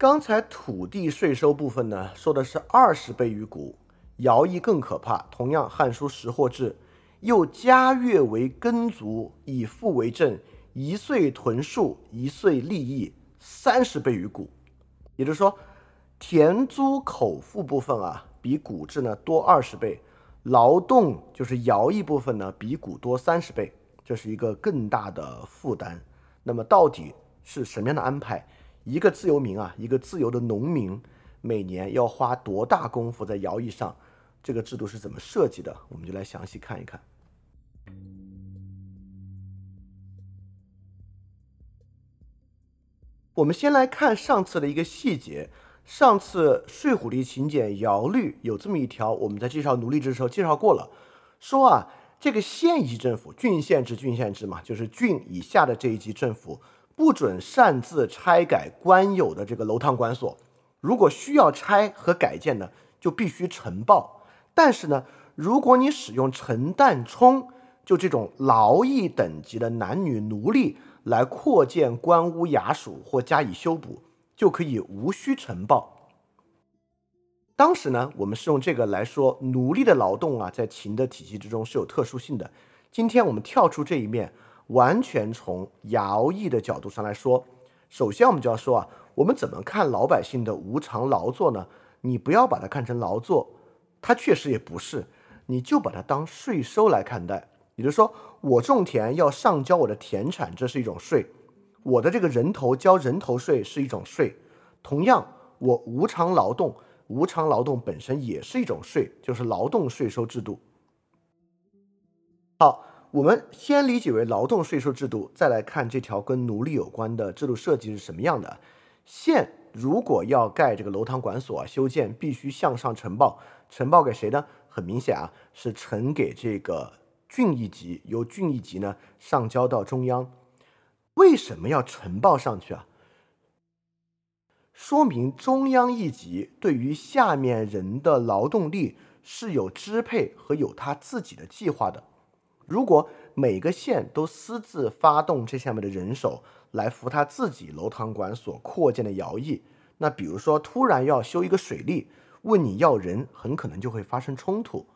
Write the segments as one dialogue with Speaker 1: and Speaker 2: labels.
Speaker 1: 刚才土地税收部分呢，说的是二十倍于谷，徭役更可怕。同样，《汉书·识货志》又加月为耕足，以赋为正，一岁屯戍，一岁利益，三十倍于谷。也就是说，田租口腹部分啊，比谷制呢多二十倍，劳动就是徭役部分呢，比谷多三十倍，这是一个更大的负担。那么到底是什么样的安排？一个自由民啊，一个自由的农民，每年要花多大功夫在徭役上？这个制度是怎么设计的？我们就来详细看一看。我们先来看上次的一个细节。上次《睡虎地秦简徭律》有这么一条，我们在介绍奴隶制的时候介绍过了，说啊，这个县一级政府，郡县制，郡县制嘛，就是郡以下的这一级政府。不准擅自拆改官有的这个楼堂馆所，如果需要拆和改建呢，就必须呈报。但是呢，如果你使用陈旦冲，就这种劳役等级的男女奴隶来扩建官屋衙署或加以修补，就可以无需呈报。当时呢，我们是用这个来说奴隶的劳动啊，在秦的体系之中是有特殊性的。今天我们跳出这一面。完全从徭役的角度上来说，首先我们就要说啊，我们怎么看老百姓的无偿劳作呢？你不要把它看成劳作，它确实也不是，你就把它当税收来看待。也就是说，我种田要上交我的田产，这是一种税；我的这个人头交人头税是一种税。同样，我无偿劳动，无偿劳动本身也是一种税，就是劳动税收制度。好。我们先理解为劳动税收制度，再来看这条跟奴隶有关的制度设计是什么样的。县如果要盖这个楼堂馆所啊，修建必须向上呈报，呈报给谁呢？很明显啊，是呈给这个郡一级，由郡一级呢上交到中央。为什么要呈报上去啊？说明中央一级对于下面人的劳动力是有支配和有他自己的计划的。如果每个县都私自发动这下面的人手来扶他自己楼堂馆所扩建的徭役，那比如说突然要修一个水利，问你要人，很可能就会发生冲突。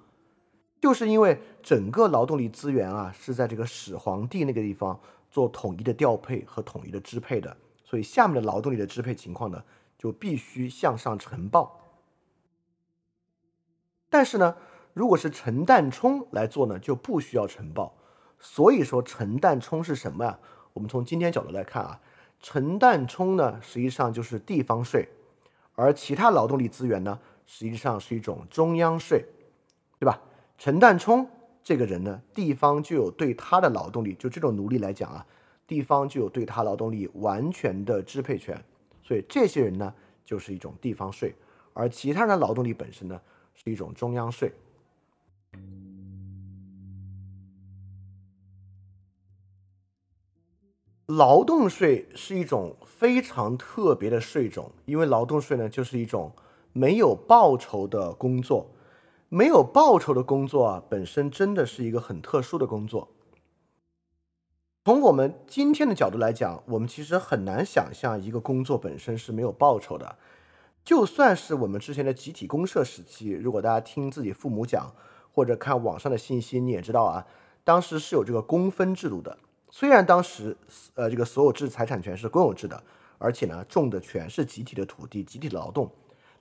Speaker 1: 就是因为整个劳动力资源啊是在这个始皇帝那个地方做统一的调配和统一的支配的，所以下面的劳动力的支配情况呢就必须向上呈报。但是呢？如果是陈旦冲来做呢，就不需要呈报。所以说，陈旦冲是什么呀？我们从今天角度来看啊，陈旦冲呢，实际上就是地方税，而其他劳动力资源呢，实际上是一种中央税，对吧？陈旦冲这个人呢，地方就有对他的劳动力，就这种奴隶来讲啊，地方就有对他劳动力完全的支配权，所以这些人呢，就是一种地方税，而其他人的劳动力本身呢，是一种中央税。劳动税是一种非常特别的税种，因为劳动税呢，就是一种没有报酬的工作。没有报酬的工作啊，本身真的是一个很特殊的工作。从我们今天的角度来讲，我们其实很难想象一个工作本身是没有报酬的。就算是我们之前的集体公社时期，如果大家听自己父母讲。或者看网上的信息，你也知道啊，当时是有这个公分制度的。虽然当时，呃，这个所有制财产权是公有制的，而且呢，种的全是集体的土地、集体的劳动，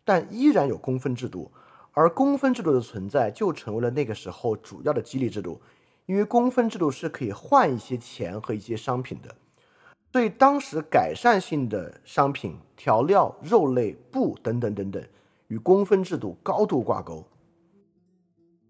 Speaker 1: 但依然有公分制度。而公分制度的存在，就成为了那个时候主要的激励制度，因为公分制度是可以换一些钱和一些商品的。所以当时改善性的商品、调料、肉类、布等等等等，与公分制度高度挂钩。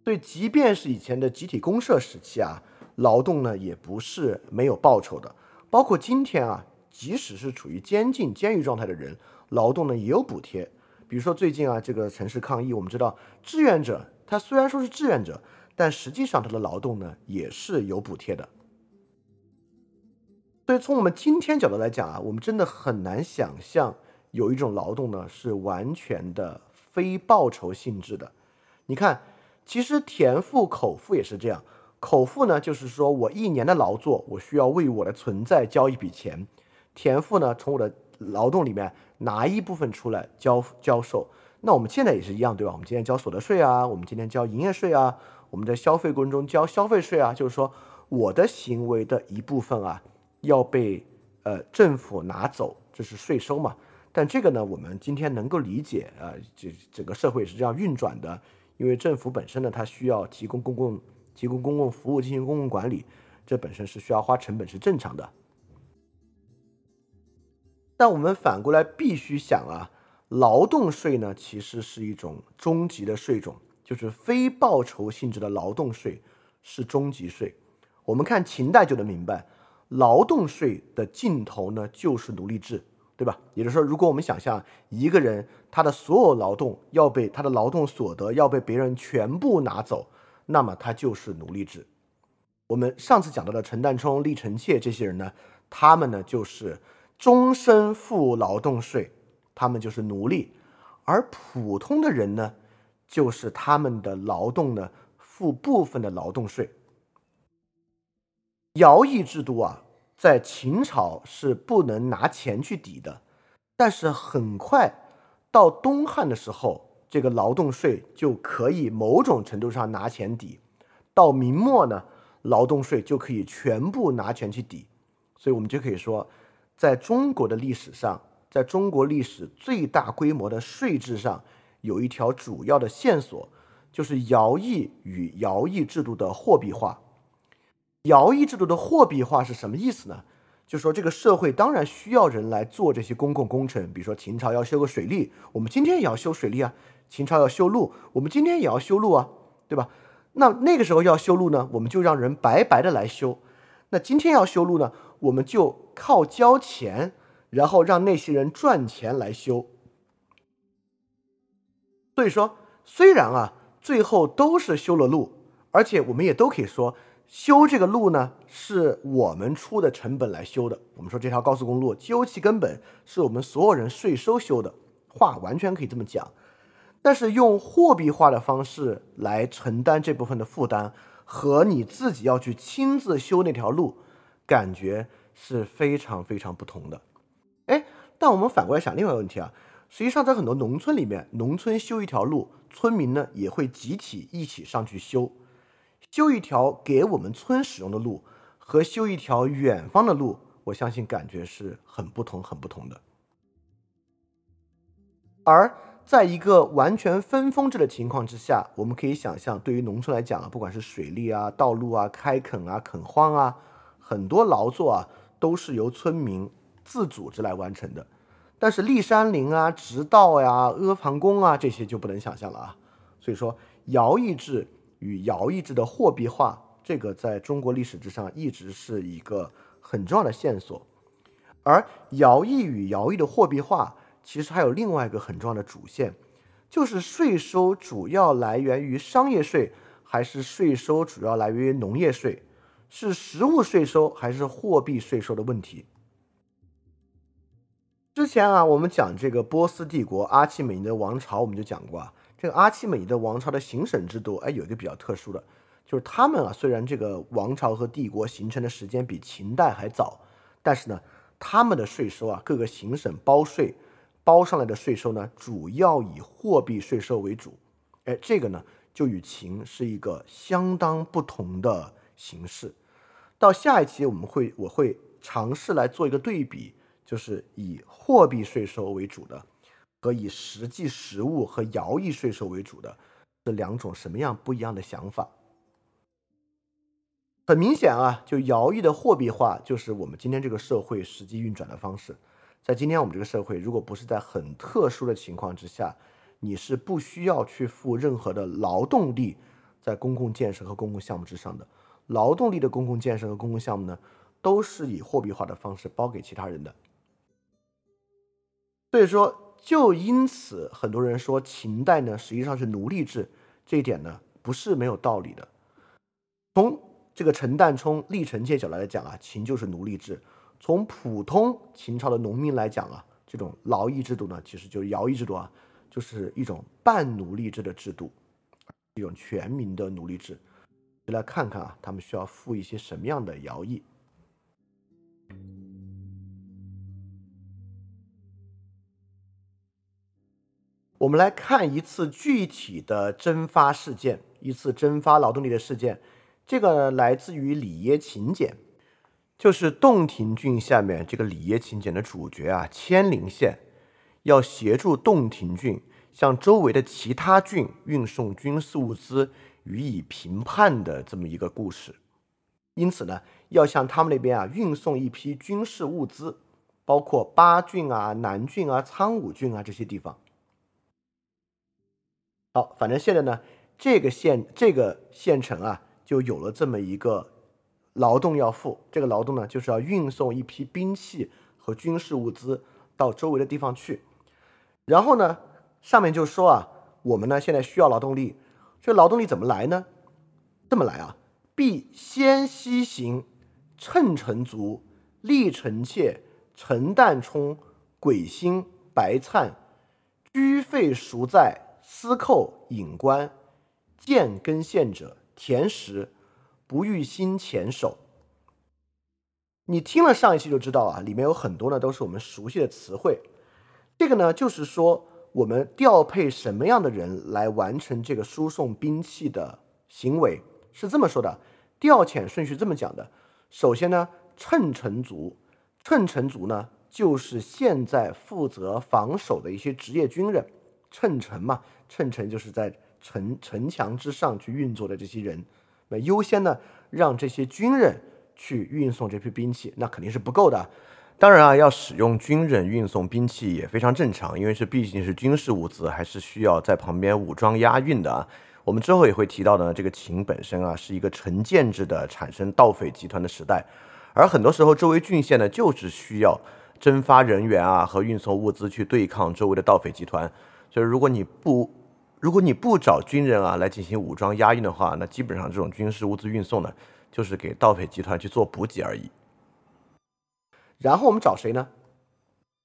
Speaker 1: 对，即便是以前的集体公社时期啊，劳动呢也不是没有报酬的。包括今天啊，即使是处于监禁、监狱状态的人，劳动呢也有补贴。比如说最近啊，这个城市抗议，我们知道志愿者他虽然说是志愿者，但实际上他的劳动呢也是有补贴的。所以从我们今天角度来讲啊，我们真的很难想象有一种劳动呢是完全的非报酬性质的。你看。其实田赋、口赋也是这样。口赋呢，就是说我一年的劳作，我需要为我的存在交一笔钱；田赋呢，从我的劳动里面拿一部分出来交交售。那我们现在也是一样，对吧？我们今天交所得税啊，我们今天交营业税啊，我们在消费过程中交消费税啊，就是说我的行为的一部分啊要被呃政府拿走，这是税收嘛。但这个呢，我们今天能够理解啊，这整个社会是这样运转的，因为政府本身呢，它需要提供公共提供公共服务，进行公共管理，这本身是需要花成本，是正常的。但我们反过来必须想啊，劳动税呢，其实是一种终极的税种，就是非报酬性质的劳动税是终极税。我们看秦代就能明白，劳动税的尽头呢，就是奴隶制。对吧？也就是说，如果我们想象一个人他的所有劳动要被他的劳动所得要被别人全部拿走，那么他就是奴隶制。我们上次讲到的陈旦冲、立臣妾这些人呢，他们呢就是终身付劳动税，他们就是奴隶；而普通的人呢，就是他们的劳动呢付部分的劳动税。徭役制度啊。在秦朝是不能拿钱去抵的，但是很快到东汉的时候，这个劳动税就可以某种程度上拿钱抵。到明末呢，劳动税就可以全部拿钱去抵。所以我们就可以说，在中国的历史上，在中国历史最大规模的税制上，有一条主要的线索，就是徭役与徭役制度的货币化。徭役制度的货币化是什么意思呢？就说这个社会当然需要人来做这些公共工程，比如说秦朝要修个水利，我们今天也要修水利啊；秦朝要修路，我们今天也要修路啊，对吧？那那个时候要修路呢，我们就让人白白的来修；那今天要修路呢，我们就靠交钱，然后让那些人赚钱来修。所以说，虽然啊，最后都是修了路，而且我们也都可以说。修这个路呢，是我们出的成本来修的。我们说这条高速公路究其根本是我们所有人税收修的，话完全可以这么讲。但是用货币化的方式来承担这部分的负担，和你自己要去亲自修那条路，感觉是非常非常不同的。哎，但我们反过来想另外一个问题啊，实际上在很多农村里面，农村修一条路，村民呢也会集体一起上去修。修一条给我们村使用的路和修一条远方的路，我相信感觉是很不同、很不同的。而在一个完全分封制的情况之下，我们可以想象，对于农村来讲啊，不管是水利啊、道路啊、开垦啊、垦荒啊，很多劳作啊都是由村民自组织来完成的。但是立山林啊、植道呀、阿房宫啊这些就不能想象了啊。所以说，徭役制。与徭役制的货币化，这个在中国历史之上一直是一个很重要的线索。而徭役与徭役的货币化，其实还有另外一个很重要的主线，就是税收主要来源于商业税，还是税收主要来源于农业税，是实物税收还是货币税收的问题。之前啊，我们讲这个波斯帝国阿契美尼德王朝，我们就讲过啊。这个阿契美尼德王朝的行省制度，哎，有一个比较特殊的，就是他们啊，虽然这个王朝和帝国形成的时间比秦代还早，但是呢，他们的税收啊，各个行省包税包上来的税收呢，主要以货币税收为主，哎，这个呢，就与秦是一个相当不同的形式。到下一期我们会我会尝试来做一个对比，就是以货币税收为主的。和以实际实物和徭役税收为主的这两种什么样不一样的想法？很明显啊，就徭役的货币化就是我们今天这个社会实际运转的方式。在今天我们这个社会，如果不是在很特殊的情况之下，你是不需要去付任何的劳动力在公共建设和公共项目之上的。劳动力的公共建设和公共项目呢，都是以货币化的方式包给其他人的。所以说。就因此，很多人说秦代呢实际上是奴隶制，这一点呢不是没有道理的。从这个陈旦冲、历臣妾角度来讲啊，秦就是奴隶制；从普通秦朝的农民来讲啊，这种劳役制度呢，其实就是徭役制度啊，就是一种半奴隶制的制度，一种全民的奴隶制。来看看啊，他们需要付一些什么样的徭役。我们来看一次具体的征发事件，一次征发劳动力的事件。这个来自于里耶秦简，就是洞庭郡下面这个里耶秦简的主角啊，千陵县要协助洞庭郡向周围的其他郡运送军事物资予以平叛的这么一个故事。因此呢，要向他们那边啊运送一批军事物资，包括巴郡啊、南郡啊、苍梧郡啊这些地方。好，反正现在呢，这个县这个县城啊，就有了这么一个劳动要付。这个劳动呢，就是要运送一批兵器和军事物资到周围的地方去。然后呢，上面就说啊，我们呢现在需要劳动力，这劳动力怎么来呢？这么来啊，必先西行，乘乘卒，立臣妾，陈旦冲，鬼星，白灿，居费孰在？司寇引官见根县者田实不欲心前手。你听了上一期就知道啊，里面有很多呢都是我们熟悉的词汇。这个呢就是说我们调配什么样的人来完成这个输送兵器的行为是这么说的。调遣顺序这么讲的：首先呢，乘城卒，乘城卒呢就是现在负责防守的一些职业军人。乘城嘛，乘城就是在城城墙之上去运作的这些人，那优先呢让这些军人去运送这批兵器，那肯定是不够的。当然啊，要使用军人运送兵器也非常正常，因为这毕竟是军事物资，还是需要在旁边武装押运的啊。我们之后也会提到呢，这个秦本身啊是一个城建制的产生盗匪集团的时代，而很多时候周围郡县呢就是需要征发人员啊和运送物资去对抗周围的盗匪集团。就是如果你不，如果你不找军人啊来进行武装押运的话，那基本上这种军事物资运送呢，就是给盗匪集团去做补给而已。然后我们找谁呢？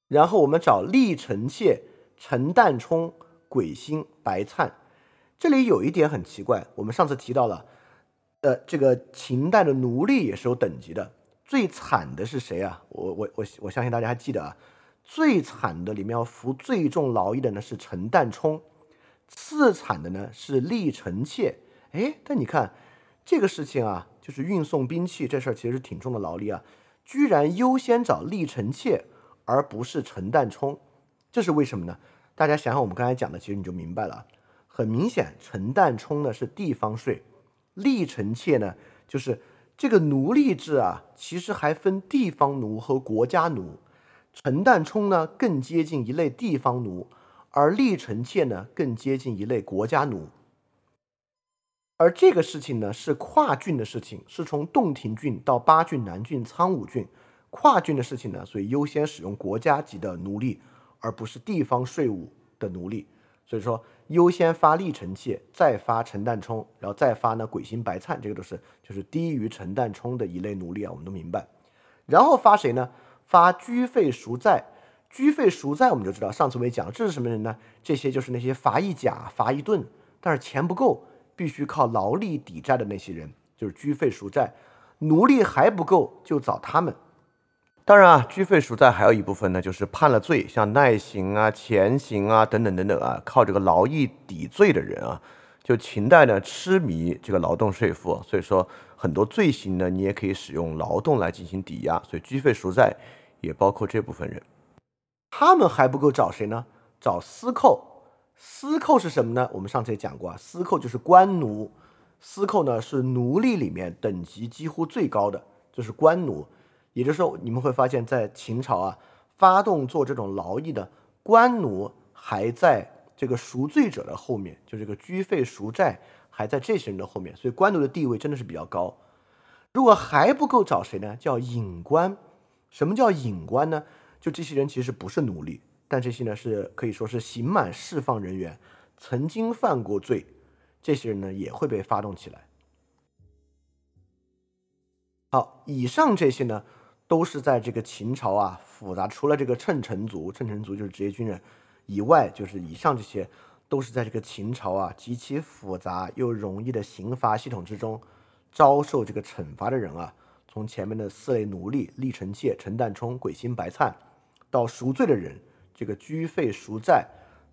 Speaker 1: 然后我们找厉臣妾、陈旦冲、鬼星、白灿。这里有一点很奇怪，我们上次提到了，呃，这个秦代的奴隶也是有等级的，最惨的是谁啊？我我我我相信大家还记得啊。最惨的里面要服最重劳役的呢是陈旦冲，次惨的呢是厉臣妾。哎，但你看这个事情啊，就是运送兵器这事儿其实挺重的劳力啊，居然优先找厉臣妾而不是陈旦冲，这是为什么呢？大家想想我们刚才讲的，其实你就明白了。很明显，陈旦冲呢是地方税，厉臣妾呢就是这个奴隶制啊，其实还分地方奴和国家奴。陈旦冲呢更接近一类地方奴，而厉臣妾呢更接近一类国家奴。而这个事情呢是跨郡的事情，是从洞庭郡到八郡、南郡、苍梧郡跨郡的事情呢，所以优先使用国家级的奴隶，而不是地方税务的奴隶。所以说优先发厉臣妾，再发陈旦冲，然后再发呢鬼星白灿，这个都是就是低于陈旦冲的一类奴隶啊，我们都明白。然后发谁呢？发居费赎债，居费赎债我们就知道，上次我也讲了，这是什么人呢？这些就是那些罚一甲、罚一顿，但是钱不够，必须靠劳力抵债的那些人，就是居费赎债。奴隶还不够，就找他们。当然啊，居费赎债还有一部分呢，就是判了罪，像耐刑啊、前刑啊等等等等啊，靠这个劳役抵罪的人啊。就秦代呢，痴迷这个劳动税赋，所以说很多罪行呢，你也可以使用劳动来进行抵押，所以居费赎债。也包括这部分人，他们还不够找谁呢？找司寇。司寇是什么呢？我们上次也讲过啊，司寇就是官奴。司寇呢是奴隶里面等级几乎最高的，就是官奴。也就是说，你们会发现在秦朝啊，发动做这种劳役的官奴还在这个赎罪者的后面，就这个居费赎债还在这些人的后面，所以官奴的地位真的是比较高。如果还不够找谁呢？叫隐官。什么叫隐官呢？就这些人其实不是奴隶，但这些呢是可以说是刑满释放人员，曾经犯过罪，这些人呢也会被发动起来。好，以上这些呢都是在这个秦朝啊复杂，除了这个称臣族，称臣族就是职业军人以外，就是以上这些都是在这个秦朝啊极其复杂又容易的刑罚系统之中遭受这个惩罚的人啊。从前面的四类奴隶：厉臣妾、陈旦冲、鬼星白灿，到赎罪的人，这个居费赎债，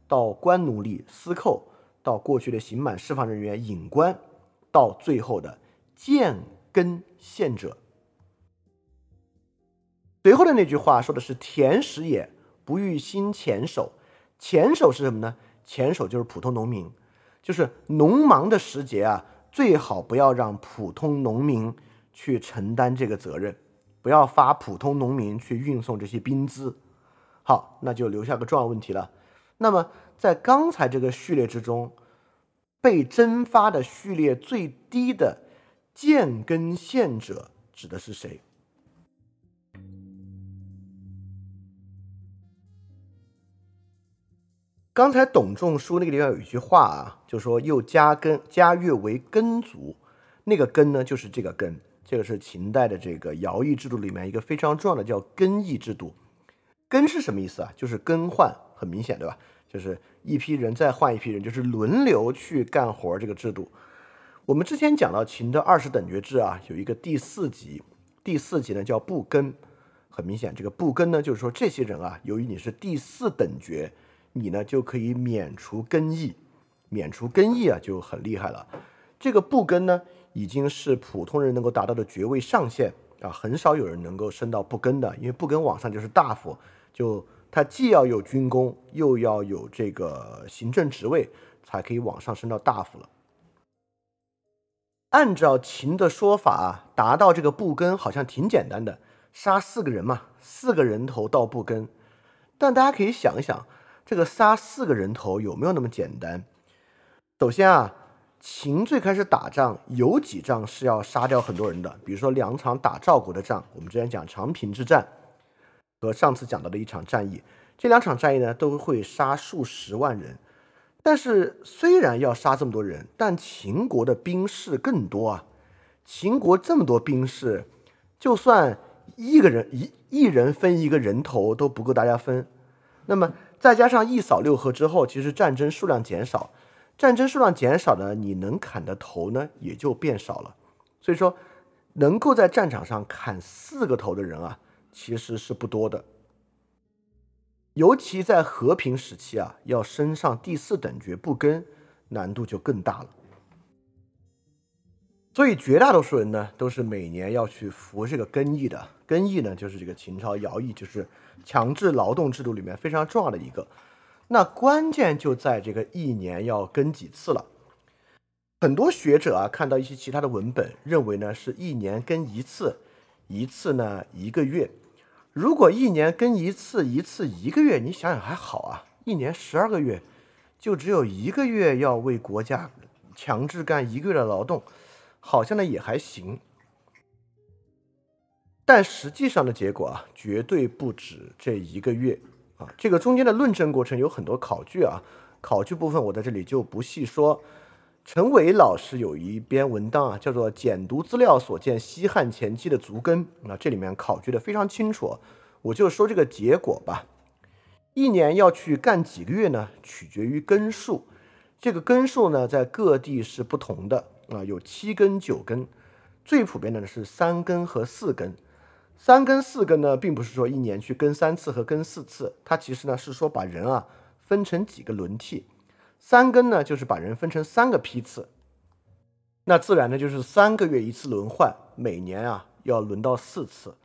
Speaker 1: 到官奴隶、私寇，到过去的刑满释放人员、隐官，到最后的建根县者。随后的那句话说的是“田食也，不欲兴前手”。前手是什么呢？前手就是普通农民，就是农忙的时节啊，最好不要让普通农民去承担这个责任，不要发普通农民去运送这些兵资。好，那就留下个重要问题了。那么在刚才这个序列之中，被征发的序列最低的建根县者指的是谁？刚才董仲舒那个地方有一句话啊，就说又加根加越为根族，那个根呢就是这个根，这个是秦代的这个徭役制度里面一个非常重要的叫根役制度。根是什么意思啊？就是更换，很明显对吧？就是一批人再换一批人，就是轮流去干活这个制度。我们之前讲到秦的二十等爵制啊，有一个第四级，第四级呢叫不根，很明显这个不根呢就是说这些人啊，由于你是第四等爵。你呢就可以免除更役，免除更役啊就很厉害了。这个不更呢已经是普通人能够达到的爵位上限啊，很少有人能够升到不更的，因为不更往上就是大夫，就他既要有军功，又要有这个行政职位，才可以往上升到大夫了。按照秦的说法，达到这个不更好像挺简单的，杀四个人嘛，四个人头到不更。但大家可以想一想。这个杀四个人头有没有那么简单？首先啊，秦最开始打仗有几仗是要杀掉很多人的，比如说两场打赵国的仗，我们之前讲长平之战和上次讲到的一场战役，这两场战役呢都会杀数十万人。但是虽然要杀这么多人，但秦国的兵士更多啊。秦国这么多兵士，就算一个人一一人分一个人头都不够大家分，那么。再加上一扫六合之后，其实战争数量减少，战争数量减少呢，你能砍的头呢也就变少了。所以说，能够在战场上砍四个头的人啊，其实是不多的。尤其在和平时期啊，要升上第四等爵不跟，难度就更大了。所以绝大多数人呢，都是每年要去服这个更役的。更役呢，就是这个秦朝徭役，就是强制劳动制度里面非常重要的一个。那关键就在这个一年要更几次了。很多学者啊，看到一些其他的文本，认为呢是一年更一次，一次呢一个月。如果一年更一次，一次一个月，你想想还好啊。一年十二个月，就只有一个月要为国家强制干一个月的劳动。好像呢也还行，但实际上的结果啊，绝对不止这一个月啊。这个中间的论证过程有很多考据啊，考据部分我在这里就不细说。陈伟老师有一篇文章啊，叫做《简读资料所见西汉前期的足根》，那这里面考据的非常清楚，我就说这个结果吧。一年要去干几个月呢？取决于根数，这个根数呢，在各地是不同的。啊，有七根、九根，最普遍的呢是三根和四根。三根、四根呢，并不是说一年去更三次和更四次，它其实呢是说把人啊分成几个轮替。三根呢，就是把人分成三个批次，那自然呢就是三个月一次轮换，每年啊要轮到四次。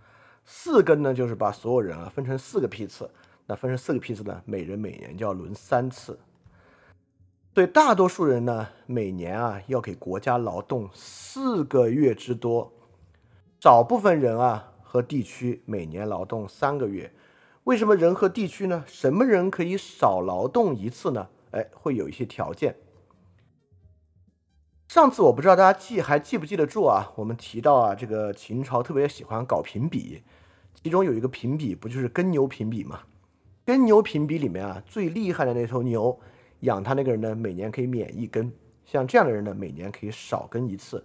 Speaker 1: 四根呢，就是把所有人啊分成四个批次，那分成四个批次呢，每人每年就要轮三次。对大多数人呢，每年啊要给国家劳动四个月之多；少部分人啊和地区每年劳动三个月。为什么人和地区呢？什么人可以少劳动一次呢？哎，会有一些条件。上次我不知道大家记还记不记得住啊？我们提到啊，这个秦朝特别喜欢搞评比，其中有一个评比不就是耕牛评比吗？耕牛评比里面啊，最厉害的那头牛。养他那个人呢，每年可以免一根；像这样的人呢，每年可以少更一次。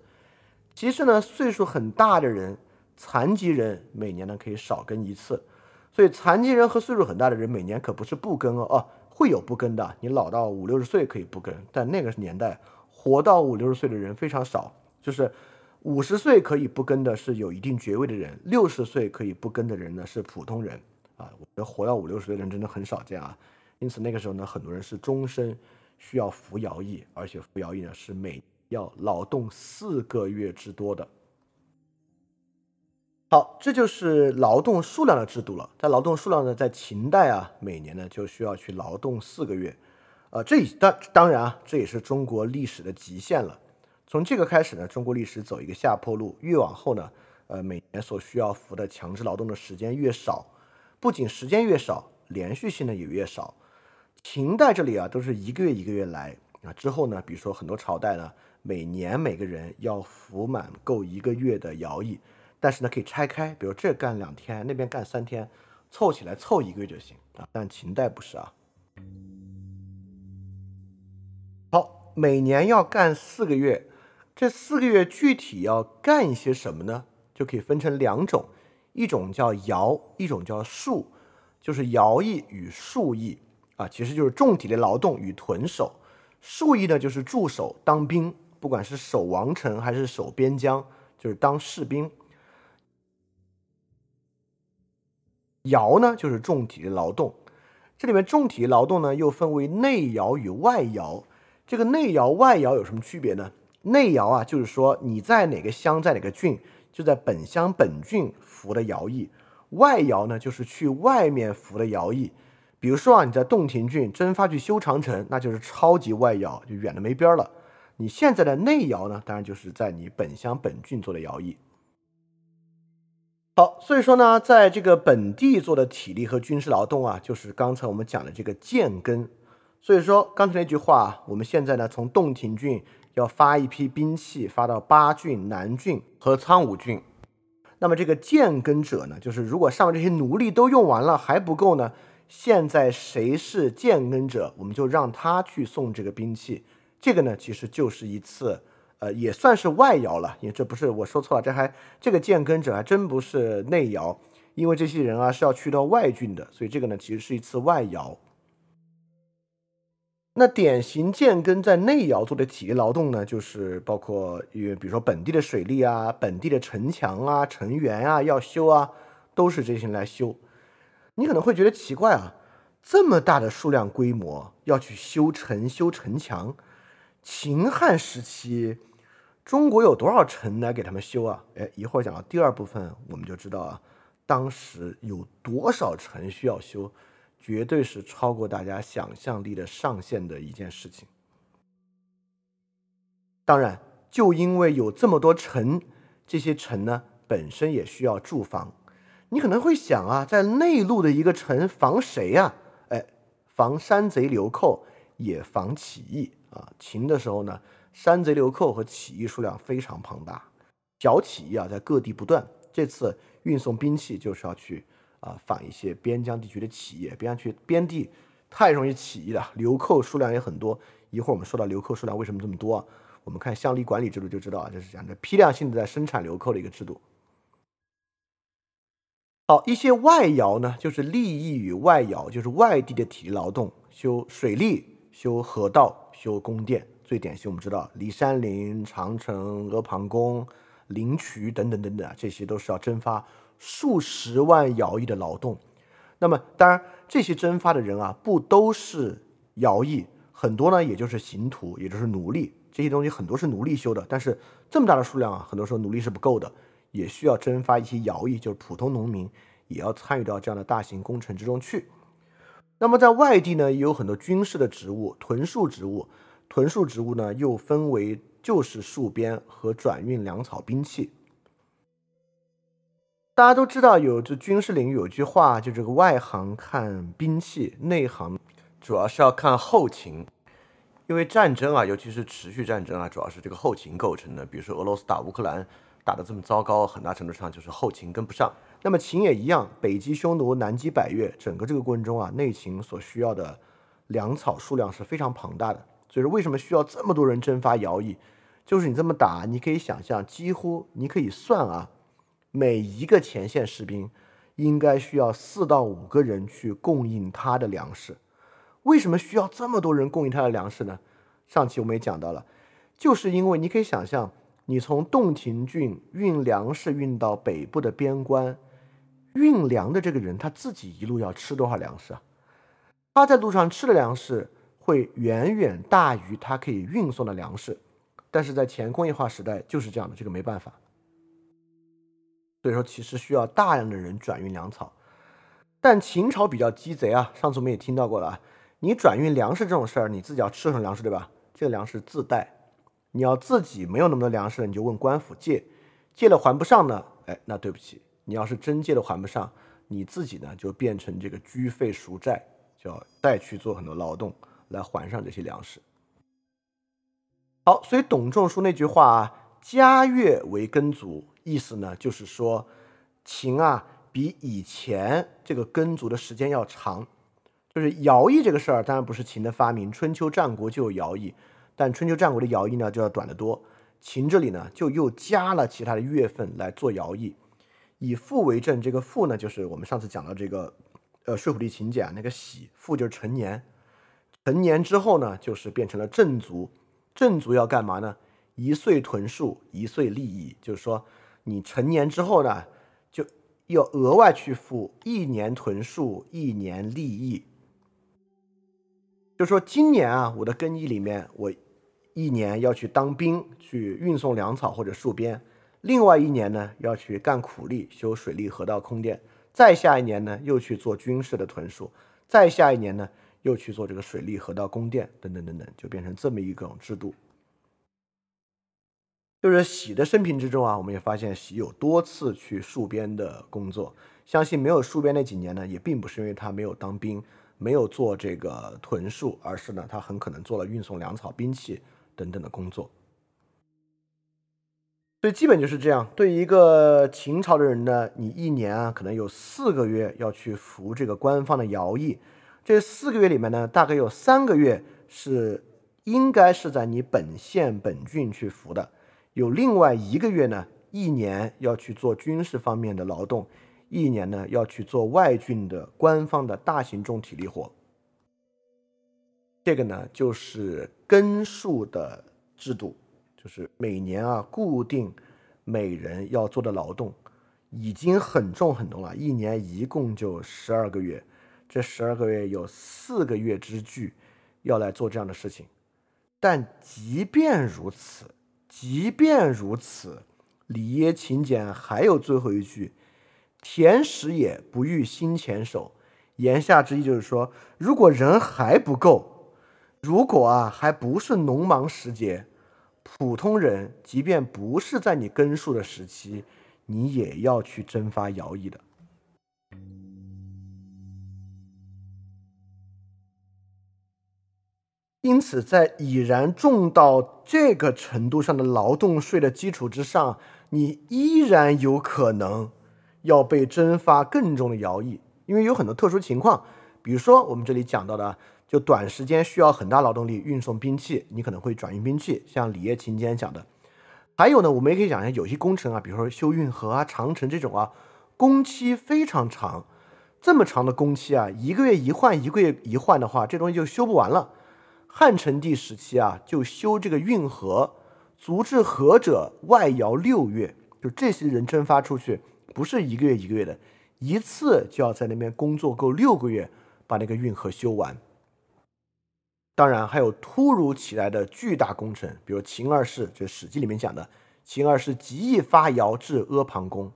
Speaker 1: 其次呢，岁数很大的人、残疾人，每年呢可以少更一次。所以，残疾人和岁数很大的人，每年可不是不更哦，哦，会有不更的。你老到五六十岁可以不更，但那个年代活到五六十岁的人非常少，就是五十岁可以不更的是有一定爵位的人，六十岁可以不更的人呢是普通人啊。我觉得活到五六十岁的人真的很少见啊。因此那个时候呢，很多人是终身需要服徭役，而且服徭役呢是每要劳动四个月之多的。好，这就是劳动数量的制度了。在劳动数量呢，在秦代啊，每年呢就需要去劳动四个月。呃，这当当然啊，这也是中国历史的极限了。从这个开始呢，中国历史走一个下坡路，越往后呢，呃，每年所需要服的强制劳动的时间越少，不仅时间越少，连续性呢也越少。秦代这里啊，都是一个月一个月来啊。之后呢，比如说很多朝代呢，每年每个人要服满够一个月的徭役。但是呢，可以拆开，比如这干两天，那边干三天，凑起来凑一个月就行啊。但秦代不是啊。好，每年要干四个月，这四个月具体要干一些什么呢？就可以分成两种，一种叫徭，一种叫戍，就是徭役与戍役啊，其实就是重体力劳动与屯守。戍役呢，就是驻守当兵，不管是守王城还是守边疆，就是当士兵。徭呢，就是重体力劳动。这里面重体力劳动呢，又分为内徭与外徭。这个内徭、外徭有什么区别呢？内徭啊，就是说你在哪个乡，在哪个郡，就在本乡本郡服的徭役；外徭呢，就是去外面服的徭役。比如说啊，你在洞庭郡征发去修长城，那就是超级外徭，就远的没边儿了。你现在的内徭呢，当然就是在你本乡本郡做的徭役。好，所以说呢，在这个本地做的体力和军事劳动啊，就是刚才我们讲的这个建根。所以说刚才那句话，我们现在呢，从洞庭郡要发一批兵器发到巴郡、南郡和苍梧郡。那么这个建根者呢，就是如果上面这些奴隶都用完了还不够呢，现在谁是建根者，我们就让他去送这个兵器。这个呢，其实就是一次。呃，也算是外摇了，因为这不是我说错了，这还这个建根者还真不是内摇，因为这些人啊是要去到外郡的，所以这个呢其实是一次外摇。那典型建根在内摇做的体力劳动呢，就是包括因为比如说本地的水利啊、本地的城墙啊、城垣啊要修啊，都是这些人来修。你可能会觉得奇怪啊，这么大的数量规模要去修城、修城墙。秦汉时期，中国有多少城来给他们修啊？哎，一会儿讲到第二部分，我们就知道啊，当时有多少城需要修，绝对是超过大家想象力的上限的一件事情。当然，就因为有这么多城，这些城呢本身也需要住房。你可能会想啊，在内陆的一个城防谁呀？哎，防山贼流寇，也防起义。啊，秦的时候呢，山贼流寇和起义数量非常庞大，小起义啊在各地不断。这次运送兵器就是要去啊反一些边疆地区的企业，边疆去边地太容易起义了，流寇数量也很多。一会儿我们说到流寇数量为什么这么多啊？我们看乡里管理制度就知道啊，就是讲的批量性的在生产流寇的一个制度。好，一些外徭呢，就是利益与外徭，就是外地的体力劳动，修水利、修河道。修宫殿最典型，我们知道骊山陵、长城、阿房宫、灵渠等等等等啊，这些都是要征发数十万徭役的劳动。那么，当然这些征发的人啊，不都是徭役，很多呢，也就是刑徒，也就是奴隶。这些东西很多是奴隶修的，但是这么大的数量啊，很多时候奴隶是不够的，也需要征发一些徭役，就是普通农民也要参与到这样的大型工程之中去。那么在外地呢，也有很多军事的职务，屯戍职务。屯戍职务呢，又分为就是戍边和转运粮草兵器。大家都知道，有这军事领域有句话，就这个外行看兵器，内行主要是要看后勤。因为战争啊，尤其是持续战争啊，主要是这个后勤构成的。比如说俄罗斯打乌克兰打得这么糟糕，很大程度上就是后勤跟不上。那么秦也一样，北击匈奴，南击百越，整个这个过程中啊，内秦所需要的粮草数量是非常庞大的。所以说，为什么需要这么多人征发徭役？就是你这么打，你可以想象，几乎你可以算啊，每一个前线士兵应该需要四到五个人去供应他的粮食。为什么需要这么多人供应他的粮食呢？上期我们也讲到了，就是因为你可以想象，你从洞庭郡运粮食运到北部的边关。运粮的这个人他自己一路要吃多少粮食啊？他在路上吃的粮食会远远大于他可以运送的粮食。但是在前工业化时代就是这样的，这个没办法。所以说，其实需要大量的人转运粮草。但秦朝比较鸡贼啊，上次我们也听到过了啊，你转运粮食这种事儿，你自己要吃什么粮食对吧？这个粮食自带，你要自己没有那么多粮食了，你就问官府借，借了还不上呢，哎，那对不起，你要是真借了还不上，你自己呢就变成这个居费赎债，就要再去做很多劳动来还上这些粮食。好，所以董仲舒那句话啊，“家乐为耕足”，意思呢就是说，秦啊。比以前这个耕足的时间要长，就是徭役这个事儿，当然不是秦的发明，春秋战国就有徭役，但春秋战国的徭役呢就要短得多。秦这里呢就又加了其他的月份来做徭役，以父为正，这个父呢就是我们上次讲到这个，呃，《睡虎地秦简》那个喜父就是成年，成年之后呢就是变成了正卒，正卒要干嘛呢？一岁屯戍，一岁立邑，就是说你成年之后呢。就要额外去付一年屯戍，一年利益。就说今年啊，我的更衣里面，我一年要去当兵，去运送粮草或者戍边；另外一年呢，要去干苦力，修水利、河道、空电；再下一年呢，又去做军事的屯戍；再下一年呢，又去做这个水利、河道、宫殿等等等等，就变成这么一种制度。就是喜的生平之中啊，我们也发现喜有多次去戍边的工作。相信没有戍边那几年呢，也并不是因为他没有当兵，没有做这个屯戍，而是呢，他很可能做了运送粮草、兵器等等的工作。所以基本就是这样。对一个秦朝的人呢，你一年啊，可能有四个月要去服这个官方的徭役。这四个月里面呢，大概有三个月是应该是在你本县本郡去服的。有另外一个月呢，一年要去做军事方面的劳动，一年呢要去做外郡的官方的大型重体力活。这个呢就是根数的制度，就是每年啊固定每人要做的劳动，已经很重很重了。一年一共就十二个月，这十二个月有四个月之巨要来做这样的事情，但即便如此。即便如此，里耶秦简还有最后一句：“田食也不欲心前手。”言下之意就是说，如果人还不够，如果啊还不是农忙时节，普通人即便不是在你耕戍的时期，你也要去征发徭役的。因此，在已然重到这个程度上的劳动税的基础之上，你依然有可能要被征发更重的徭役，因为有很多特殊情况，比如说我们这里讲到的，就短时间需要很大劳动力运送兵器，你可能会转运兵器，像李业勤今天讲的。还有呢，我们也可以讲一下，有些工程啊，比如说修运河啊、长城这种啊，工期非常长，这么长的工期啊，一个月一换，一个月一换的话，这东西就修不完了。汉成帝时期啊，就修这个运河，足至河者外遥六月，就这些人蒸发出去，不是一个月一个月的，一次就要在那边工作够六个月，把那个运河修完。当然还有突如其来的巨大工程，比如秦二世，这《史记》里面讲的，秦二世极易发徭至阿房宫，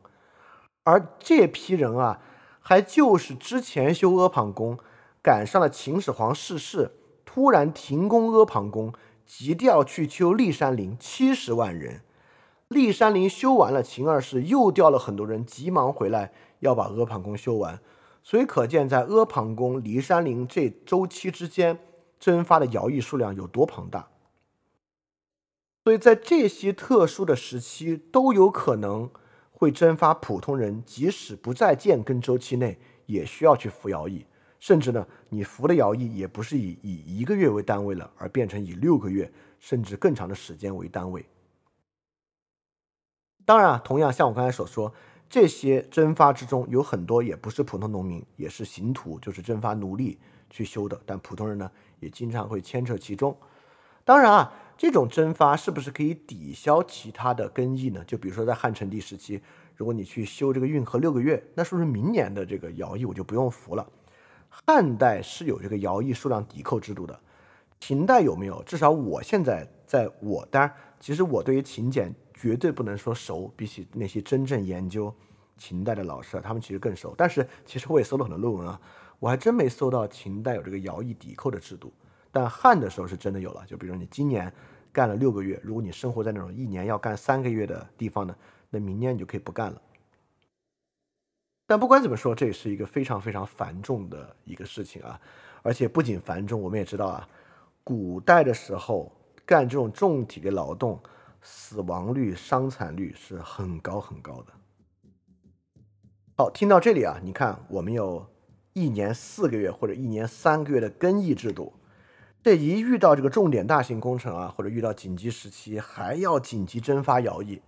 Speaker 1: 而这批人啊，还就是之前修阿房宫，赶上了秦始皇逝世。突然停工阿房宫，急调去修骊山陵，七十万人。骊山陵修完了，秦二世又调了很多人，急忙回来要把阿房宫修完。所以可见，在阿房宫、骊山陵这周期之间，征发的徭役数量有多庞大。所以在这些特殊的时期，都有可能会征发普通人，即使不在建耕周期内，也需要去服徭役。甚至呢，你服的徭役也不是以以一个月为单位了，而变成以六个月甚至更长的时间为单位。当然啊，同样像我刚才所说，这些征发之中有很多也不是普通农民，也是刑徒，就是征发奴隶去修的。但普通人呢，也经常会牵扯其中。当然啊，这种征发是不是可以抵消其他的更役呢？就比如说在汉成帝时期，如果你去修这个运河六个月，那是不是明年的这个徭役我就不用服了？汉代是有这个徭役数量抵扣制度的，秦代有没有？至少我现在在我当然，其实我对于秦简绝对不能说熟，比起那些真正研究秦代的老师，他们其实更熟。但是其实我也搜了很多论文啊，我还真没搜到秦代有这个徭役抵扣的制度。但汉的时候是真的有了，就比如你今年干了六个月，如果你生活在那种一年要干三个月的地方呢，那明年你就可以不干了。但不管怎么说，这也是一个非常非常繁重的一个事情啊！而且不仅繁重，我们也知道啊，古代的时候干这种重体力劳动，死亡率、伤残率是很高很高的。好，听到这里啊，你看我们有一年四个月或者一年三个月的更役制度。这一遇到这个重点大型工程啊，或者遇到紧急时期，还要紧急征发徭役，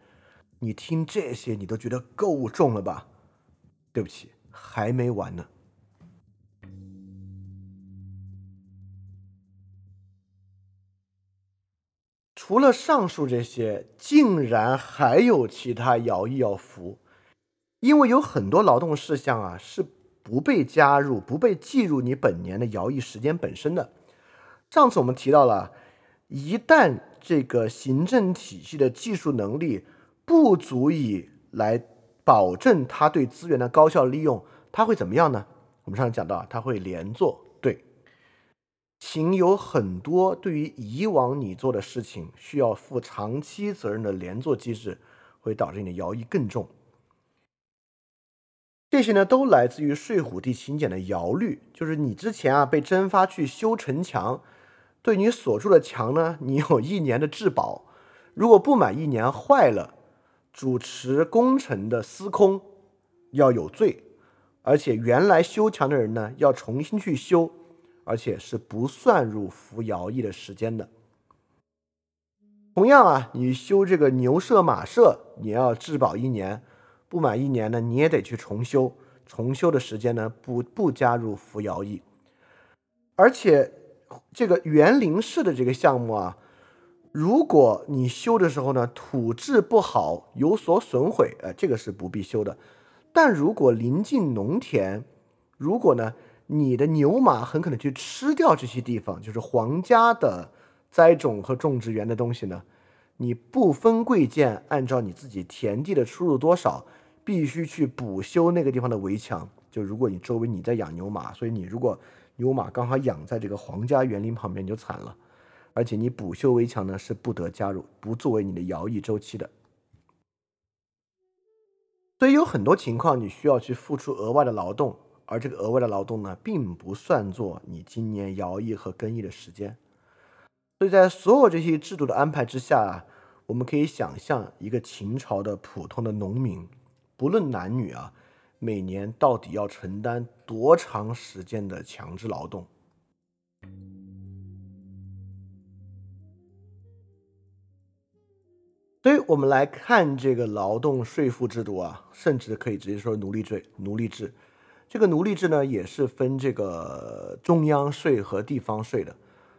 Speaker 1: 你听这些你都觉得够重了吧？对不起，还没完呢。除了上述这些，竟然还有其他徭役要服，因为有很多劳动事项啊是不被加入、不被计入你本年的徭役时间本身的。上次我们提到了，一旦这个行政体系的技术能力不足以来保证它对资源的高效利用，它会怎么样呢？我们上次讲到，它会连坐。对，请有很多对于以往你做的事情需要负长期责任的连坐机制，会导致你的徭役更重。这些呢，都来自于睡虎地秦简的徭律，就是你之前啊被征发去修城墙。对你所住的墙呢，你有一年的质保，如果不满一年坏了，主持工程的司空要有罪，而且原来修墙的人呢要重新去修，而且是不算入服徭役的时间的。同样啊，你修这个牛舍马舍，你要质保一年，不满一年呢，你也得去重修，重修的时间呢不不加入扶摇役，而且。这个园林式的这个项目啊，如果你修的时候呢，土质不好，有所损毁，呃，这个是不必修的。但如果临近农田，如果呢，你的牛马很可能去吃掉这些地方，就是皇家的栽种和种植园的东西呢，你不分贵贱，按照你自己田地的出入多少，必须去补修那个地方的围墙。就如果你周围你在养牛马，所以你如果。牛马刚好养在这个皇家园林旁边你就惨了，而且你补修围墙呢是不得加入，不作为你的徭役周期的。所以有很多情况你需要去付出额外的劳动，而这个额外的劳动呢并不算作你今年徭役和更役的时间。所以在所有这些制度的安排之下，我们可以想象一个秦朝的普通的农民，不论男女啊。每年到底要承担多长时间的强制劳动？所以我们来看这个劳动税负制度啊，甚至可以直接说奴隶制。奴隶制，这个奴隶制呢，也是分这个中央税和地方税的。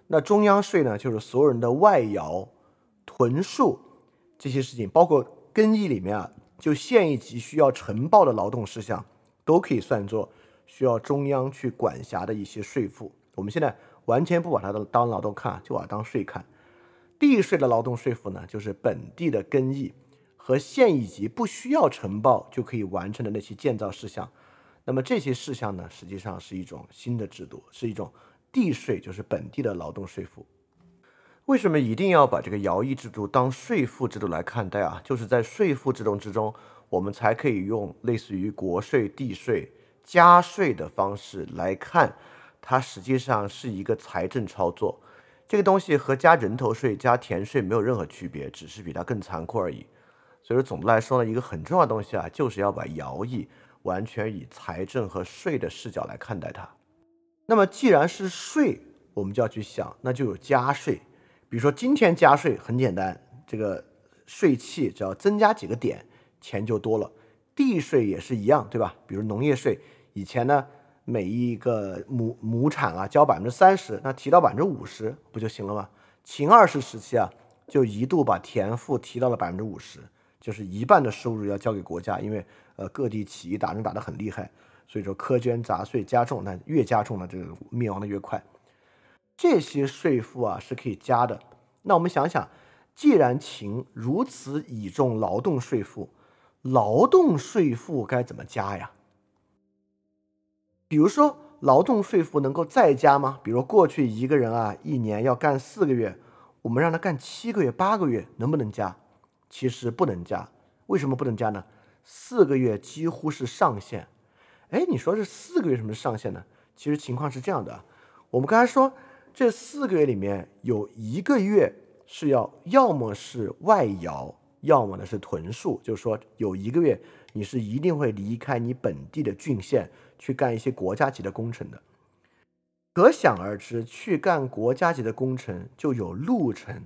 Speaker 1: 那中央税呢，就是所有人的外徭、屯戍这些事情，包括更役里面啊。就县一级需要呈报的劳动事项，都可以算作需要中央去管辖的一些税负。我们现在完全不把它的当劳动看，就把它当税看。地税的劳动税负呢，就是本地的更役和县一级不需要呈报就可以完成的那些建造事项。那么这些事项呢，实际上是一种新的制度，是一种地税，就是本地的劳动税负。为什么一定要把这个徭役制度当税赋制度来看待啊？就是在税赋制度之中，我们才可以用类似于国税、地税加税的方式来看，它实际上是一个财政操作。这个东西和加人头税、加田税没有任何区别，只是比它更残酷而已。所以说，总的来说呢，一个很重要的东西啊，就是要把徭役完全以财政和税的视角来看待它。那么既然是税，我们就要去想，那就有加税。比如说今天加税很简单，这个税契只要增加几个点，钱就多了。地税也是一样，对吧？比如农业税，以前呢每一个亩亩产啊交百分之三十，那提到百分之五十不就行了吗？秦二世时期啊，就一度把田赋提到了百分之五十，就是一半的收入要交给国家，因为呃各地起义打仗打得很厉害，所以说苛捐杂税加重，那越加重呢，这个灭亡的越快。这些税负啊是可以加的。那我们想想，既然秦如此倚重劳动税负，劳动税负该怎么加呀？比如说，劳动税负能够再加吗？比如过去一个人啊，一年要干四个月，我们让他干七个月、八个月，能不能加？其实不能加。为什么不能加呢？四个月几乎是上限。哎，你说这四个月什么是上限呢？其实情况是这样的，我们刚才说这四个月里面有一个月是要要么是外摇，要么呢是屯戍，就是说有一个月你是一定会离开你本地的郡县去干一些国家级的工程的。可想而知，去干国家级的工程就有路程。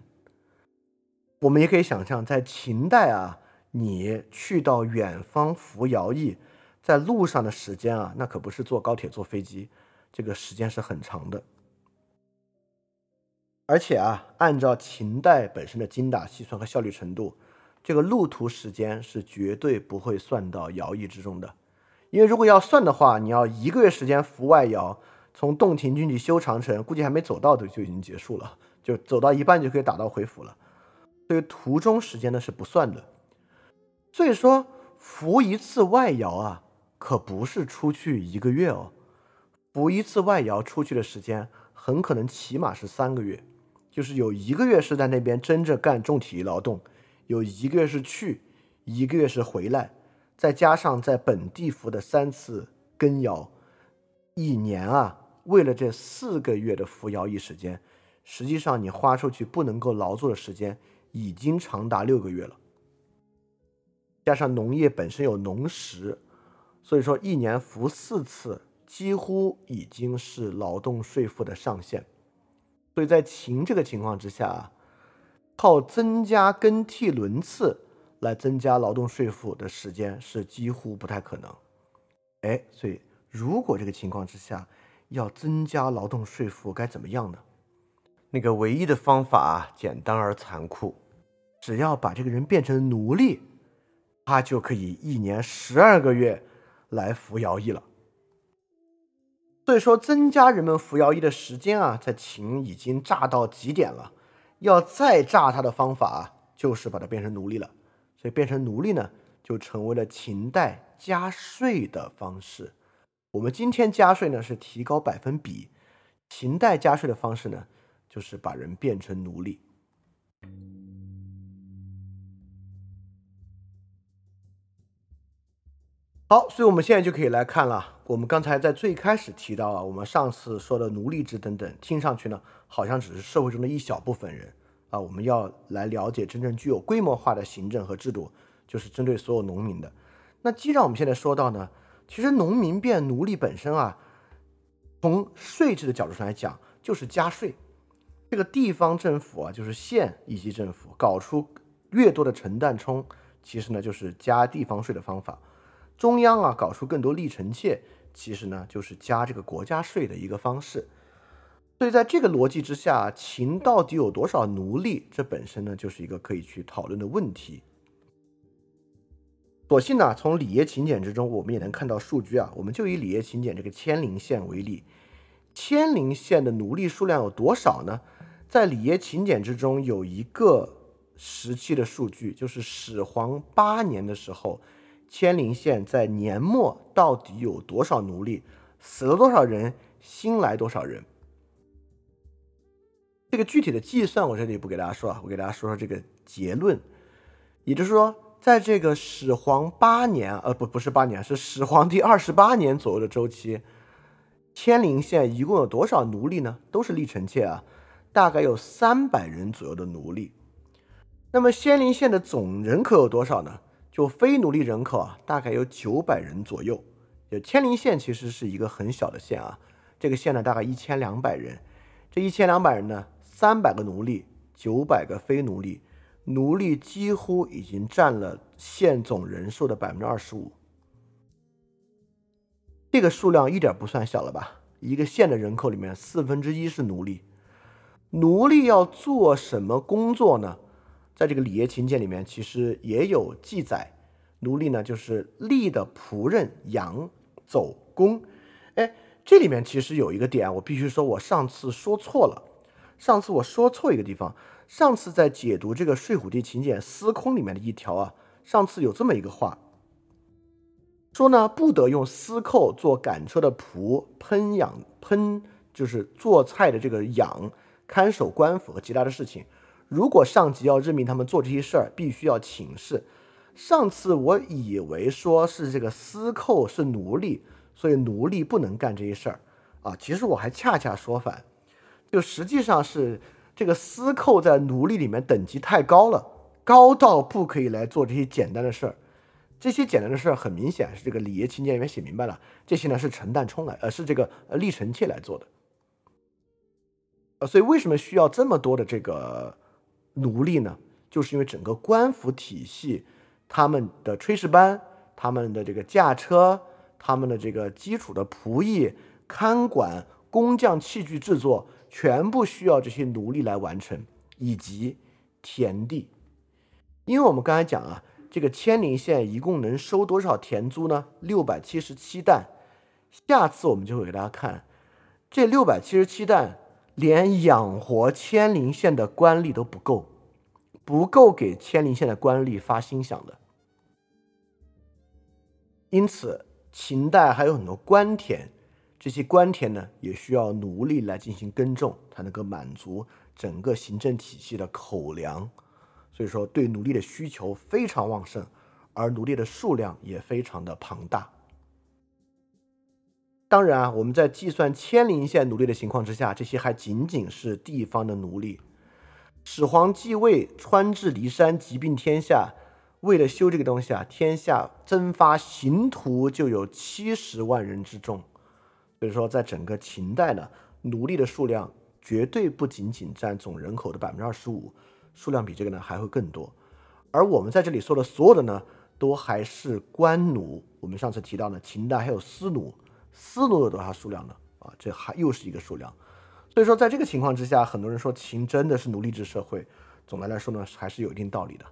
Speaker 1: 我们也可以想象，在秦代啊。你去到远方服徭役，在路上的时间啊，那可不是坐高铁、坐飞机，这个时间是很长的。而且啊，按照秦代本身的精打细算和效率程度，这个路途时间是绝对不会算到徭役之中的。因为如果要算的话，你要一个月时间服外徭，从洞庭郡去修长城，估计还没走到就就已经结束了，就走到一半就可以打道回府了。所以途中时间呢是不算的。所以说，服一次外摇啊，可不是出去一个月哦，服一次外摇出去的时间很可能起码是三个月，就是有一个月是在那边真正干重体力劳动，有一个月是去，一个月是回来，再加上在本地服的三次更摇，一年啊，为了这四个月的服徭役时间，实际上你花出去不能够劳作的时间已经长达六个月了。加上农业本身有农时，所以说一年服四次，几乎已经是劳动税负的上限。所以在秦这个情况之下啊，靠增加更替轮次来增加劳动税负的时间是几乎不太可能。哎，所以如果这个情况之下要增加劳动税负该怎么样呢？那个唯一的方法简单而残酷，只要把这个人变成奴隶。他就可以一年十二个月来服徭役了。所以说，增加人们服徭役的时间啊，在秦已经炸到极点了。要再炸他的方法，就是把它变成奴隶了。所以，变成奴隶呢，就成为了秦代加税的方式。我们今天加税呢，是提高百分比；秦代加税的方式呢，就是把人变成奴隶。好，所以我们现在就可以来看了。我们刚才在最开始提到啊，我们上次说的奴隶制等等，听上去呢好像只是社会中的一小部分人啊。我们要来了解真正具有规模化的行政和制度，就是针对所有农民的。那既然我们现在说到呢，其实农民变奴隶本身啊，从税制的角度上来讲，就是加税。这个地方政府啊，就是县一级政府搞出越多的承担充，其实呢就是加地方税的方法。中央啊，搞出更多立臣妾，其实呢就是加这个国家税的一个方式。所以在这个逻辑之下，秦到底有多少奴隶，这本身呢就是一个可以去讨论的问题。所幸呢，从里耶秦简之中，我们也能看到数据啊。我们就以里耶秦简这个千陵县为例，千陵县的奴隶数量有多少呢？在里耶秦简之中有一个时期的数据，就是始皇八年的时候。千陵县在年末到底有多少奴隶？死了多少人？新来多少人？这个具体的计算我这里不给大家说啊，我给大家说说这个结论。也就是说，在这个始皇八年，呃，不，不是八年，是始皇帝二十八年左右的周期，千陵县一共有多少奴隶呢？都是立臣妾啊，大概有三百人左右的奴隶。那么仙陵县的总人口有多少呢？就非奴隶人口啊，大概有九百人左右。就千陵县其实是一个很小的县啊，这个县呢大概一千两百人。这一千两百人呢，三百个奴隶，九百个非奴隶，奴隶几乎已经占了县总人数的百分之二十五。这个数量一点不算小了吧？一个县的人口里面四分之一是奴隶。奴隶要做什么工作呢？在这个《礼业秦简》里面，其实也有记载，奴隶呢就是吏的仆人、羊、走、功。哎，这里面其实有一个点，我必须说，我上次说错了。上次我说错一个地方，上次在解读这个睡虎地秦简司空里面的一条啊，上次有这么一个话，说呢不得用司寇做赶车的仆，烹养烹就是做菜的这个养，看守官府和其他的事情。如果上级要任命他们做这些事儿，必须要请示。上次我以为说是这个司寇是奴隶，所以奴隶不能干这些事儿啊。其实我还恰恰说反，就实际上是这个司寇在奴隶里面等级太高了，高到不可以来做这些简单的事儿。这些简单的事儿很明显是这个《礼爷秦简》里面写明白了，这些呢是陈旦冲来，呃是这个呃厉臣妾来做的。呃，所以为什么需要这么多的这个奴隶呢？就是因为整个官府体系。他们的炊事班，他们的这个驾车，他们的这个基础的仆役、看管、工匠、器具制作，全部需要这些奴隶来完成，以及田地。因为我们刚才讲啊，这个千陵县一共能收多少田租呢？六百七十七担。下次我们就会给大家看，这六百七十七担连养活千陵县的官吏都不够。不够给千陵县的官吏发薪饷的，因此秦代还有很多官田，这些官田呢也需要奴隶来进行耕种，才能够满足整个行政体系的口粮。所以说，对奴隶的需求非常旺盛，而奴隶的数量也非常的庞大。当然啊，我们在计算千陵县奴隶的情况之下，这些还仅仅是地方的奴隶。始皇继位，川至骊山，疾病天下。为了修这个东西啊，天下征发刑徒就有七十万人之众。所以说，在整个秦代呢，奴隶的数量绝对不仅仅占总人口的百分之二十五，数量比这个呢还会更多。而我们在这里说的所有的呢，都还是官奴。我们上次提到呢，秦代还有私奴，私奴有多少数量呢？啊，这还又是一个数量。所以说，在这个情况之下，很多人说秦真的是奴隶制社会。总的来说呢，还是有一定道理的。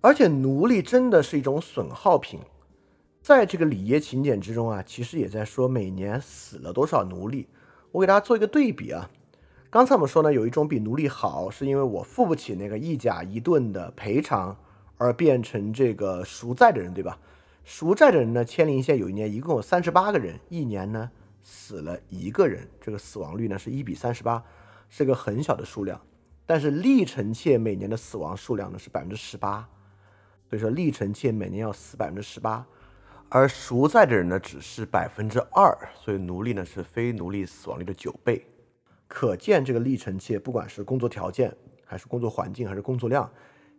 Speaker 1: 而且，奴隶真的是一种损耗品。在这个礼耶秦简之中啊，其实也在说每年死了多少奴隶。我给大家做一个对比啊。刚才我们说呢，有一种比奴隶好，是因为我付不起那个一甲一盾的赔偿，而变成这个赎债的人，对吧？赎债的人呢，千陵县有一年一共有三十八个人，一年呢。死了一个人，这个死亡率呢是一比三十八，是个很小的数量。但是历臣妾每年的死亡数量呢是百分之十八，所以说历臣妾每年要死百分之十八，而赎债的人呢只是百分之二，所以奴隶呢是非奴隶死亡率的九倍。可见这个历臣妾不管是工作条件，还是工作环境，还是工作量，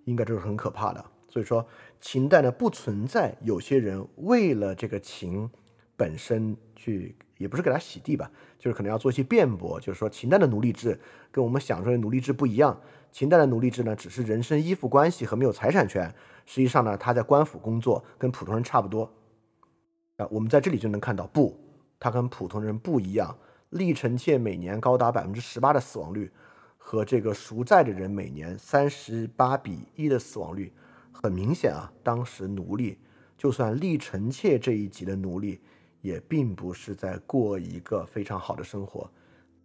Speaker 1: 应该都是很可怕的。所以说秦代呢不存在有些人为了这个秦本身去。也不是给他洗地吧，就是可能要做一些辩驳，就是说秦代的奴隶制跟我们想说的奴隶制不一样。秦代的奴隶制呢，只是人身依附关系和没有财产权，实际上呢，他在官府工作跟普通人差不多。啊，我们在这里就能看到，不，他跟普通人不一样。历臣妾每年高达百分之十八的死亡率，和这个赎债的人每年三十八比一的死亡率，很明显啊，当时奴隶就算立臣妾这一级的奴隶。也并不是在过一个非常好的生活，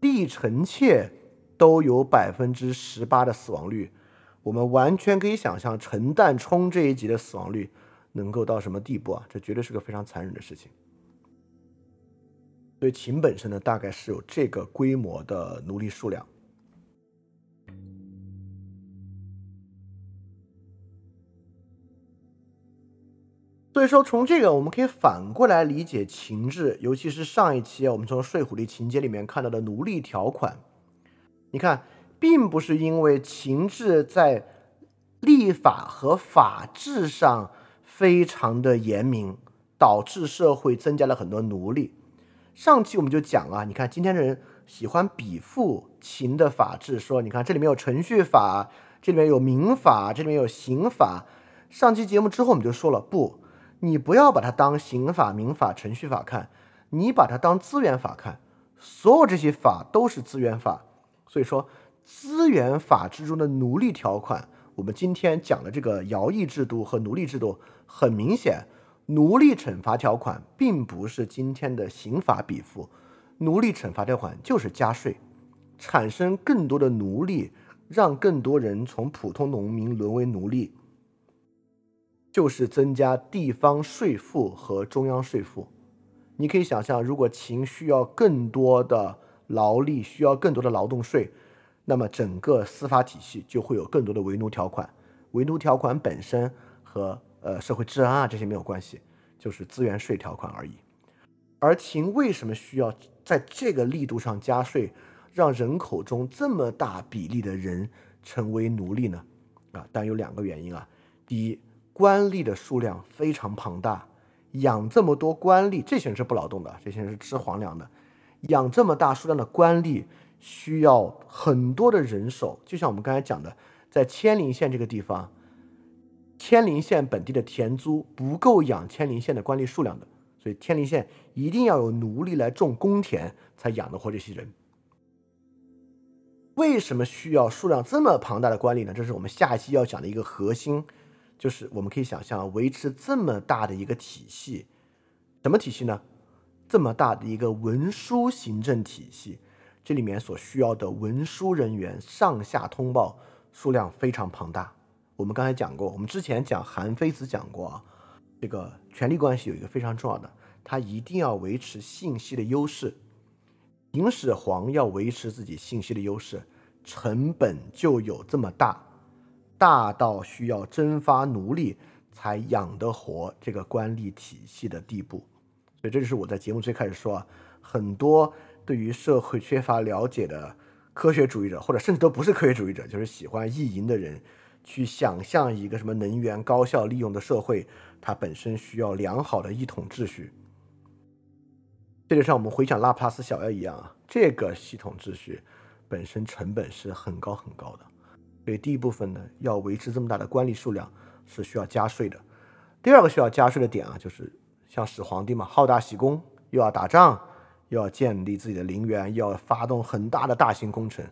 Speaker 1: 立臣妾都有百分之十八的死亡率，我们完全可以想象陈旦冲这一级的死亡率能够到什么地步啊？这绝对是个非常残忍的事情。所以秦本身呢，大概是有这个规模的奴隶数量。所以说，从这个我们可以反过来理解秦制，尤其是上一期，我们从《睡虎地秦简》里面看到的奴隶条款。你看，并不是因为秦制在立法和法制上非常的严明，导致社会增加了很多奴隶。上期我们就讲啊，你看今天的人喜欢比附秦的法制，说你看这里面有程序法，这里面有民法，这里面有刑法。上期节目之后我们就说了不。你不要把它当刑法、民法、程序法看，你把它当资源法看。所有这些法都是资源法，所以说资源法之中的奴隶条款，我们今天讲的这个徭役制度和奴隶制度，很明显，奴隶惩罚条款并不是今天的刑法比附，奴隶惩罚条款就是加税，产生更多的奴隶，让更多人从普通农民沦为奴隶，就是增加地方税负和中央税负。你可以想象，如果秦需要更多的劳力，需要更多的劳动税，那么整个司法体系就会有更多的为奴条款。为奴条款本身和呃社会治安啊这些没有关系，就是资源税条款而已。而秦为什么需要在这个力度上加税，让人口中这么大比例的人成为奴隶呢？啊，当然有两个原因啊。第一，官吏的数量非常庞大。养这么多官吏，这些人是不劳动的，这些人是吃皇粮的。养这么大数量的官吏，需要很多的人手。就像我们刚才讲的，在千陵县这个地方，千陵县本地的田租不够养千陵县的官吏数量的，所以千陵县一定要有奴隶来种公田，才养得活这些人。为什么需要数量这么庞大的官吏呢？这是我们下一期要讲的一个核心。就是我们可以想象，维持这么大的一个体系，什么体系呢？这么大的一个文书行政体系，这里面所需要的文书人员上下通报数量非常庞大。我们刚才讲过，我们之前讲韩非子讲过啊，这个权力关系有一个非常重要的，他一定要维持信息的优势。秦始皇要维持自己信息的优势，成本就有这么大。大到需要征发奴隶才养得活这个官吏体系的地步，所以这就是我在节目最开始说啊，很多对于社会缺乏了解的科学主义者，或者甚至都不是科学主义者，就是喜欢意淫的人，去想象一个什么能源高效利用的社会，它本身需要良好的一统秩序。这就像我们回想拉普拉斯小妖一样啊，这个系统秩序本身成本是很高很高的。所以第一部分呢，要维持这么大的官吏数量是需要加税的。第二个需要加税的点啊，就是像始皇帝嘛，好大喜功，又要打仗，又要建立自己的陵园，又要发动很大的大型工程，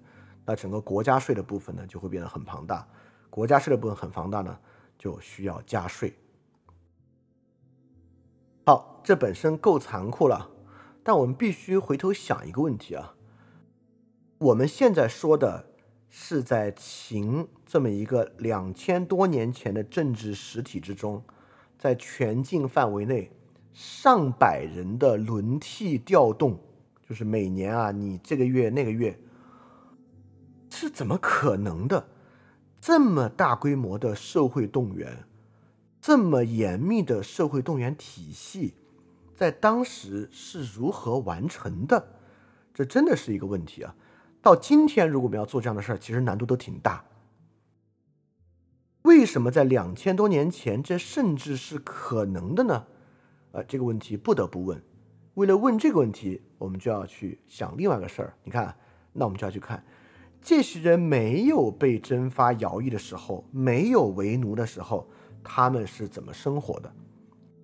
Speaker 1: 那整个国家税的部分呢，就会变得很庞大。国家税的部分很庞大呢，就需要加税。好，这本身够残酷了，但我们必须回头想一个问题啊，我们现在说的。是在秦这么一个两千多年前的政治实体之中，在全境范围内，上百人的轮替调动，就是每年啊，你这个月那个月，是怎么可能的？这么大规模的社会动员，这么严密的社会动员体系，在当时是如何完成的？这真的是一个问题啊！到今天，如果我们要做这样的事儿，其实难度都挺大。为什么在两千多年前，这甚至是可能的呢？呃，这个问题不得不问。为了问这个问题，我们就要去想另外一个事儿。你看，那我们就要去看，这些人没有被征发徭役的时候，没有为奴的时候，他们是怎么生活的？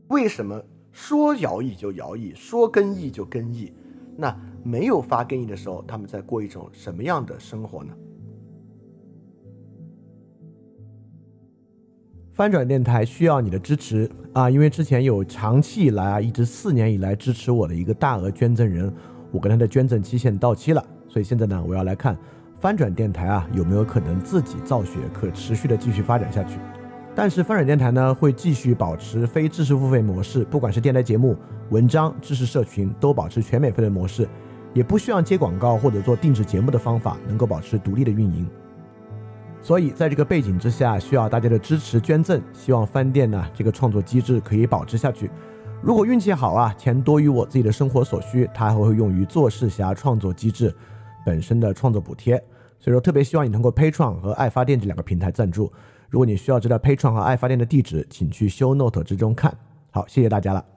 Speaker 1: 为什么说徭役就徭役，说更役就更役？那？没有发给你的时候，他们在过一种什么样的生活呢？翻转电台需要你的支持啊！因为之前有长期以来啊，一直四年以来支持我的一个大额捐赠人，我跟他的捐赠期限到期了，所以现在呢，我要来看翻转电台啊有没有可能自己造血，可持续的继续发展下去。但是翻转电台呢会继续保持非知识付费模式，不管是电台节目、文章、知识社群，都保持全免费的模式。也不需要接广告或者做定制节目的方法，能够保持独立的运营。所以在这个背景之下，需要大家的支持捐赠。希望饭店呢这个创作机制可以保持下去。如果运气好啊，钱多于我自己的生活所需，它还会用于做事侠创作机制本身的创作补贴。所以说，特别希望你通过 Patreon 和爱发电这两个平台赞助。如果你需要知道 Patreon 和爱发电的地址，请去 Show Note 之中看。好，谢谢大家了。